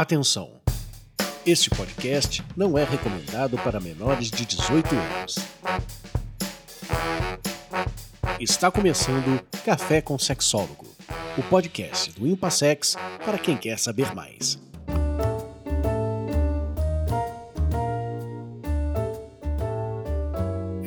Atenção! Este podcast não é recomendado para menores de 18 anos. Está começando Café com Sexólogo, o podcast do Impassex para quem quer saber mais.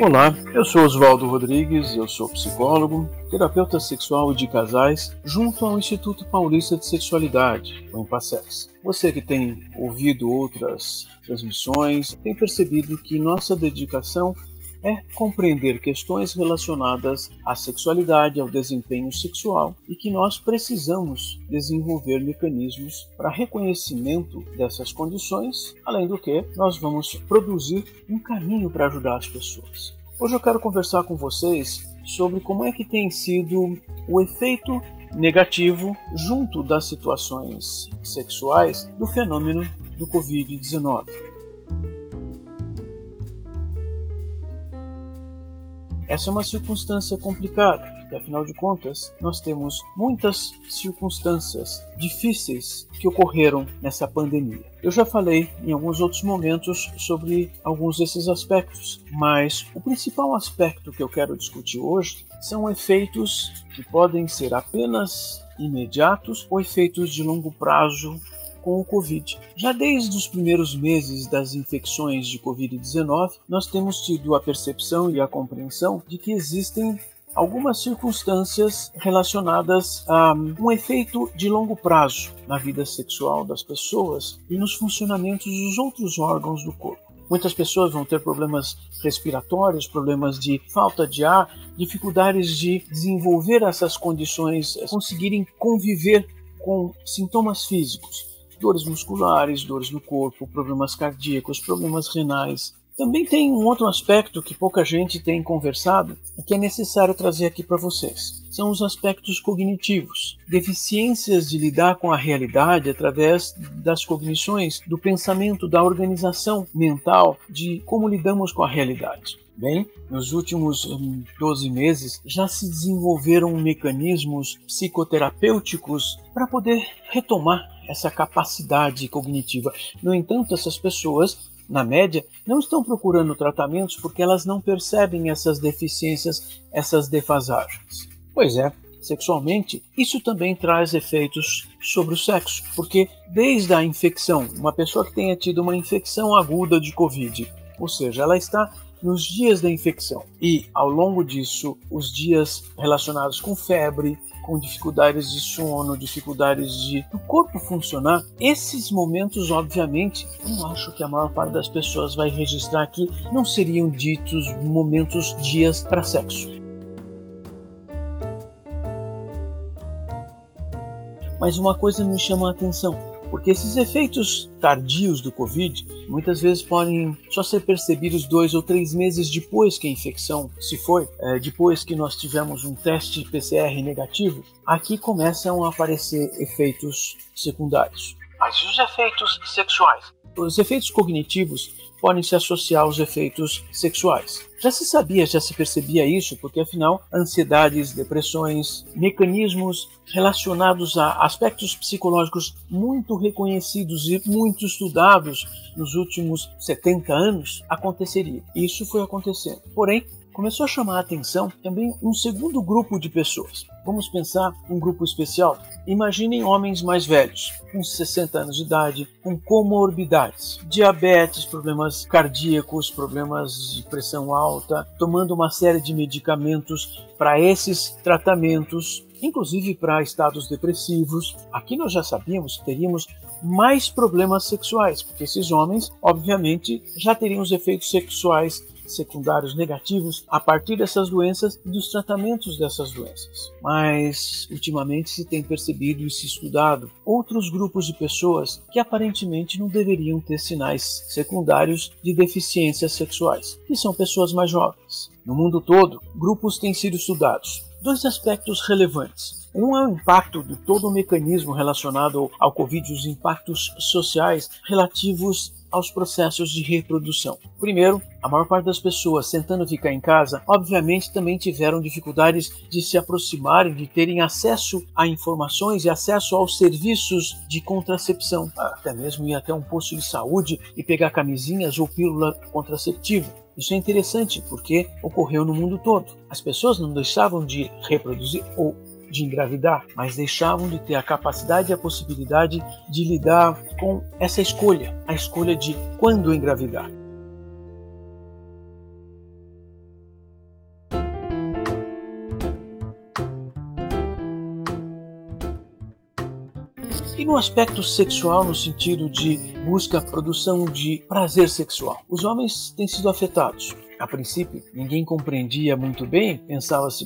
Olá, eu sou Oswaldo Rodrigues, eu sou psicólogo, terapeuta sexual e de casais, junto ao Instituto Paulista de Sexualidade, o Impassex. Você que tem ouvido outras transmissões, tem percebido que nossa dedicação é compreender questões relacionadas à sexualidade, ao desempenho sexual e que nós precisamos desenvolver mecanismos para reconhecimento dessas condições, além do que nós vamos produzir um caminho para ajudar as pessoas. Hoje eu quero conversar com vocês sobre como é que tem sido o efeito negativo junto das situações sexuais do fenômeno do Covid-19. Essa é uma circunstância complicada, porque afinal de contas, nós temos muitas circunstâncias difíceis que ocorreram nessa pandemia. Eu já falei em alguns outros momentos sobre alguns desses aspectos, mas o principal aspecto que eu quero discutir hoje são efeitos que podem ser apenas imediatos ou efeitos de longo prazo com o Covid. Já desde os primeiros meses das infecções de Covid-19, nós temos tido a percepção e a compreensão de que existem algumas circunstâncias relacionadas a um efeito de longo prazo na vida sexual das pessoas e nos funcionamentos dos outros órgãos do corpo. Muitas pessoas vão ter problemas respiratórios, problemas de falta de ar, dificuldades de desenvolver essas condições, conseguirem conviver com sintomas físicos dores musculares, dores no corpo, problemas cardíacos, problemas renais. Também tem um outro aspecto que pouca gente tem conversado e que é necessário trazer aqui para vocês. São os aspectos cognitivos, deficiências de lidar com a realidade através das cognições, do pensamento, da organização mental, de como lidamos com a realidade. Bem, nos últimos 12 hum, meses já se desenvolveram mecanismos psicoterapêuticos para poder retomar essa capacidade cognitiva. No entanto, essas pessoas, na média, não estão procurando tratamentos porque elas não percebem essas deficiências, essas defasagens. Pois é, sexualmente, isso também traz efeitos sobre o sexo, porque desde a infecção, uma pessoa que tenha tido uma infecção aguda de Covid, ou seja, ela está nos dias da infecção e ao longo disso, os dias relacionados com febre, com dificuldades de sono, dificuldades de o corpo funcionar, esses momentos, obviamente, eu acho que a maior parte das pessoas vai registrar aqui, não seriam ditos momentos, dias para sexo. Mas uma coisa me chama a atenção porque esses efeitos tardios do Covid muitas vezes podem só ser percebidos dois ou três meses depois que a infecção se foi, é, depois que nós tivemos um teste PCR negativo. Aqui começam a aparecer efeitos secundários. Mas e os efeitos sexuais? Os efeitos cognitivos podem se associar aos efeitos sexuais. Já se sabia, já se percebia isso, porque afinal, ansiedades, depressões, mecanismos relacionados a aspectos psicológicos muito reconhecidos e muito estudados nos últimos 70 anos aconteceria. Isso foi acontecendo. Porém, começou a chamar a atenção também um segundo grupo de pessoas. Vamos pensar um grupo especial? Imaginem homens mais velhos, com 60 anos de idade, com comorbidades, diabetes, problemas cardíacos, problemas de pressão alta, tomando uma série de medicamentos para esses tratamentos, inclusive para estados depressivos. Aqui nós já sabíamos que teríamos mais problemas sexuais, porque esses homens, obviamente, já teriam os efeitos sexuais secundários negativos a partir dessas doenças e dos tratamentos dessas doenças. Mas, ultimamente, se tem percebido e se estudado outros grupos de pessoas que aparentemente não deveriam ter sinais secundários de deficiências sexuais, que são pessoas mais jovens. No mundo todo, grupos têm sido estudados. Dois aspectos relevantes. Um é o impacto de todo o mecanismo relacionado ao Covid, os impactos sociais relativos aos processos de reprodução. Primeiro, a maior parte das pessoas tentando ficar em casa, obviamente também tiveram dificuldades de se aproximarem, de terem acesso a informações e acesso aos serviços de contracepção, até mesmo ir até um posto de saúde e pegar camisinhas ou pílula contraceptiva. Isso é interessante porque ocorreu no mundo todo. As pessoas não deixavam de reproduzir ou de engravidar, mas deixavam de ter a capacidade e a possibilidade de lidar com essa escolha, a escolha de quando engravidar. E no aspecto sexual, no sentido de busca, produção de prazer sexual, os homens têm sido afetados. A princípio, ninguém compreendia muito bem, pensava-se,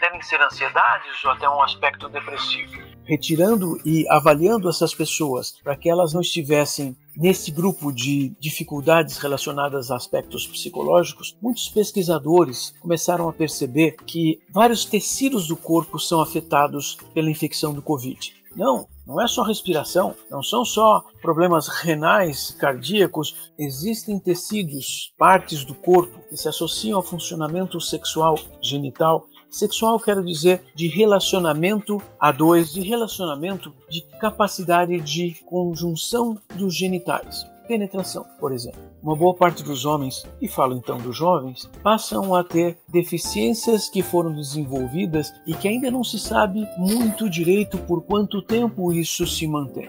devem ser ansiedades ou até um aspecto depressivo. Retirando e avaliando essas pessoas para que elas não estivessem nesse grupo de dificuldades relacionadas a aspectos psicológicos, muitos pesquisadores começaram a perceber que vários tecidos do corpo são afetados pela infecção do Covid. Não, não é só respiração, não são só problemas renais, cardíacos. Existem tecidos, partes do corpo que se associam ao funcionamento sexual genital. Sexual quero dizer de relacionamento a dois, de relacionamento de capacidade de conjunção dos genitais penetração, por exemplo. Uma boa parte dos homens, e falo então dos jovens, passam a ter deficiências que foram desenvolvidas e que ainda não se sabe muito direito por quanto tempo isso se mantém.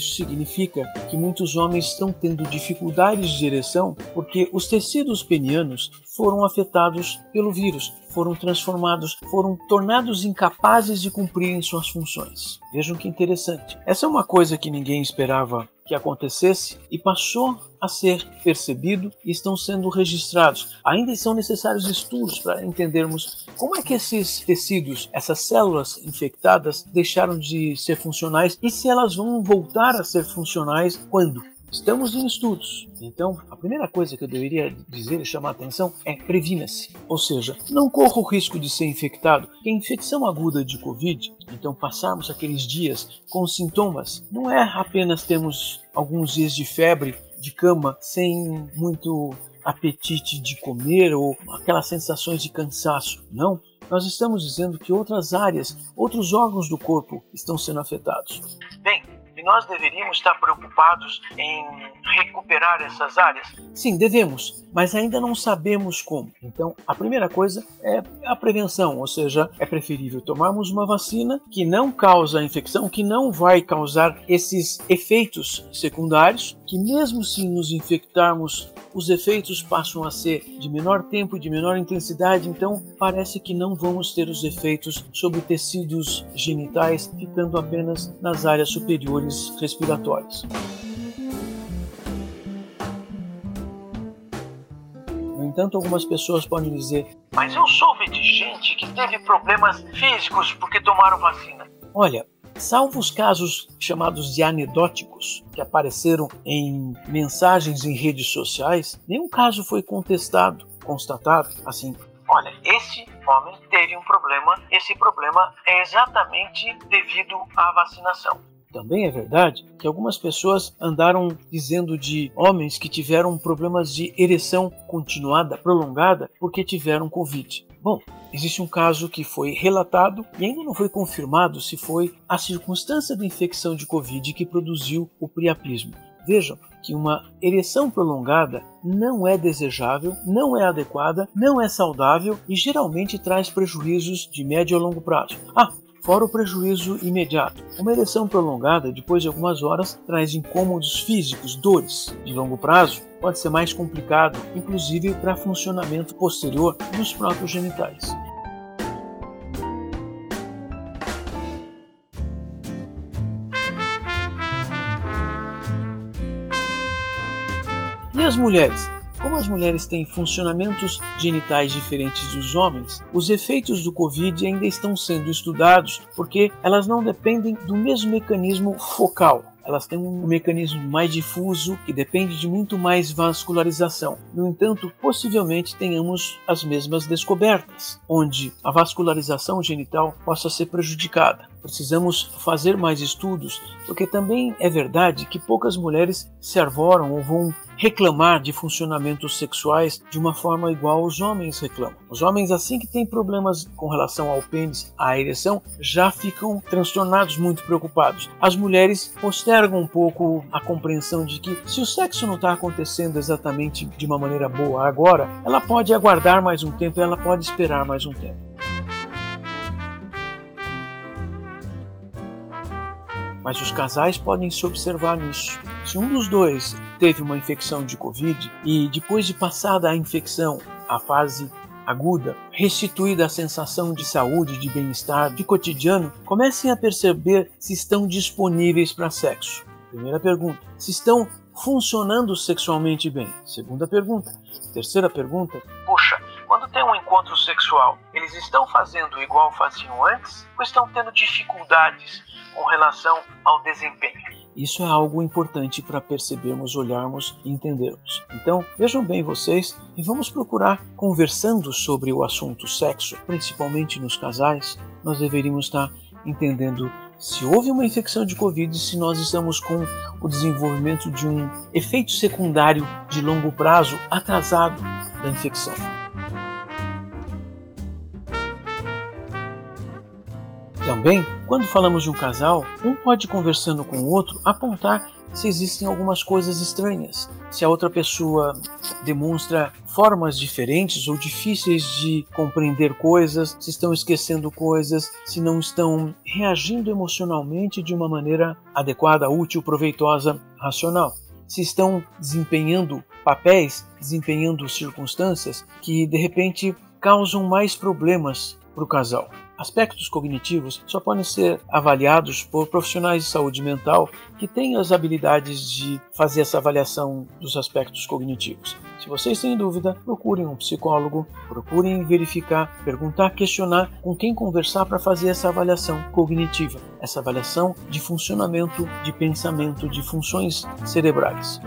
Isso significa que muitos homens estão tendo dificuldades de ereção porque os tecidos penianos foram afetados pelo vírus, foram transformados, foram tornados incapazes de cumprirem suas funções. Vejam que interessante. Essa é uma coisa que ninguém esperava que acontecesse e passou a ser percebido e estão sendo registrados. Ainda são necessários estudos para entendermos como é que esses tecidos, essas células infectadas, deixaram de ser funcionais e se elas vão voltar a ser funcionais quando. Estamos em estudos, então a primeira coisa que eu deveria dizer e chamar a atenção é previna-se, ou seja, não corra o risco de ser infectado, que a infecção aguda de Covid, então passarmos aqueles dias com sintomas, não é apenas termos alguns dias de febre, de cama, sem muito apetite de comer ou aquelas sensações de cansaço, não. Nós estamos dizendo que outras áreas, outros órgãos do corpo estão sendo afetados. Bem, e nós deveríamos estar preocupados em recuperar essas áreas? Sim, devemos, mas ainda não sabemos como. Então, a primeira coisa é a prevenção, ou seja, é preferível tomarmos uma vacina que não causa infecção, que não vai causar esses efeitos secundários, que mesmo se nos infectarmos os efeitos passam a ser de menor tempo e de menor intensidade, então parece que não vamos ter os efeitos sobre tecidos genitais, ficando apenas nas áreas superiores respiratórias. No entanto, algumas pessoas podem dizer: Mas eu soube de gente que teve problemas físicos porque tomaram vacina. Olha, Salvo os casos chamados de anedóticos, que apareceram em mensagens em redes sociais, nenhum caso foi contestado, constatado, assim. Olha, esse homem teve um problema, esse problema é exatamente devido à vacinação. Também é verdade que algumas pessoas andaram dizendo de homens que tiveram problemas de ereção continuada, prolongada, porque tiveram Covid. Bom, existe um caso que foi relatado e ainda não foi confirmado se foi a circunstância da infecção de Covid que produziu o priapismo. Vejam que uma ereção prolongada não é desejável, não é adequada, não é saudável e geralmente traz prejuízos de médio a longo prazo. Ah, fora o prejuízo imediato. Uma ereção prolongada, depois de algumas horas, traz incômodos físicos, dores. De longo prazo, pode ser mais complicado, inclusive para funcionamento posterior dos próprios genitais. E as mulheres? Como as mulheres têm funcionamentos genitais diferentes dos homens, os efeitos do Covid ainda estão sendo estudados porque elas não dependem do mesmo mecanismo focal. Elas têm um mecanismo mais difuso que depende de muito mais vascularização. No entanto, possivelmente tenhamos as mesmas descobertas, onde a vascularização genital possa ser prejudicada. Precisamos fazer mais estudos, porque também é verdade que poucas mulheres se arvoram ou vão reclamar de funcionamentos sexuais de uma forma igual os homens reclamam. Os homens, assim que têm problemas com relação ao pênis, à ereção, já ficam transtornados, muito preocupados. As mulheres postergam um pouco a compreensão de que se o sexo não está acontecendo exatamente de uma maneira boa agora, ela pode aguardar mais um tempo, ela pode esperar mais um tempo. Mas os casais podem se observar nisso. Se um dos dois teve uma infecção de Covid e depois de passada a infecção, a fase aguda, restituída a sensação de saúde, de bem-estar, de cotidiano, comecem a perceber se estão disponíveis para sexo. Primeira pergunta: se estão funcionando sexualmente bem? Segunda pergunta. Terceira pergunta: puxa, quando tem um encontro sexual, eles estão fazendo igual faziam antes ou estão tendo dificuldades com relação ao desempenho? Isso é algo importante para percebermos, olharmos e entendermos. Então, vejam bem vocês e vamos procurar, conversando sobre o assunto sexo, principalmente nos casais, nós deveríamos estar entendendo se houve uma infecção de Covid, se nós estamos com o desenvolvimento de um efeito secundário de longo prazo atrasado da infecção. Também, quando falamos de um casal, um pode conversando com o outro apontar se existem algumas coisas estranhas, se a outra pessoa demonstra formas diferentes ou difíceis de compreender coisas, se estão esquecendo coisas, se não estão reagindo emocionalmente de uma maneira adequada, útil, proveitosa, racional, se estão desempenhando papéis, desempenhando circunstâncias que de repente causam mais problemas para o casal. Aspectos cognitivos só podem ser avaliados por profissionais de saúde mental que têm as habilidades de fazer essa avaliação dos aspectos cognitivos. Se vocês têm dúvida, procurem um psicólogo, procurem verificar, perguntar, questionar com quem conversar para fazer essa avaliação cognitiva, essa avaliação de funcionamento, de pensamento, de funções cerebrais.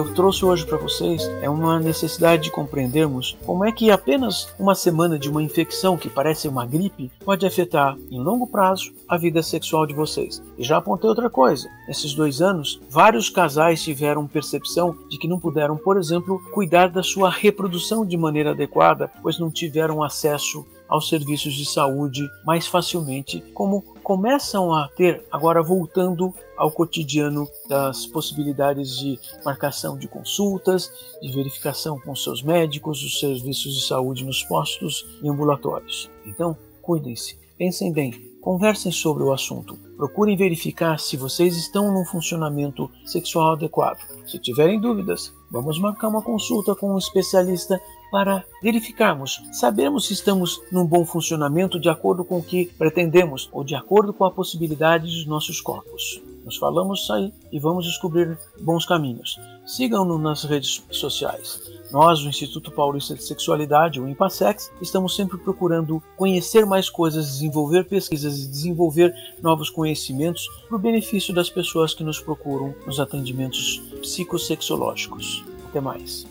Eu trouxe hoje para vocês é uma necessidade de compreendermos como é que apenas uma semana de uma infecção que parece uma gripe pode afetar em longo prazo a vida sexual de vocês. E já apontei outra coisa: nesses dois anos, vários casais tiveram percepção de que não puderam, por exemplo, cuidar da sua reprodução de maneira adequada, pois não tiveram acesso aos serviços de saúde mais facilmente, como começam a ter agora voltando ao cotidiano das possibilidades de marcação de consultas, de verificação com seus médicos, os serviços de saúde nos postos e ambulatórios. Então, cuidem-se, pensem bem, conversem sobre o assunto, procurem verificar se vocês estão num funcionamento sexual adequado. Se tiverem dúvidas, vamos marcar uma consulta com um especialista para verificarmos, sabermos se estamos num bom funcionamento de acordo com o que pretendemos ou de acordo com a possibilidade dos nossos corpos. Nos falamos aí e vamos descobrir bons caminhos. Sigam-nos nas redes sociais. Nós, o Instituto Paulista de Sexualidade, o IMPASEX, estamos sempre procurando conhecer mais coisas, desenvolver pesquisas e desenvolver novos conhecimentos para o benefício das pessoas que nos procuram nos atendimentos psicossexológicos. Até mais.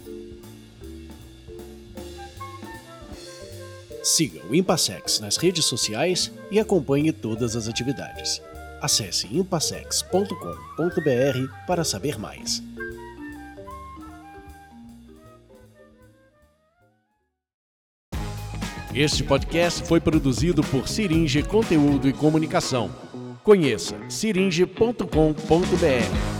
Siga o Impassex nas redes sociais e acompanhe todas as atividades. Acesse impassex.com.br para saber mais. Este podcast foi produzido por Siringe Conteúdo e Comunicação. Conheça siringe.com.br.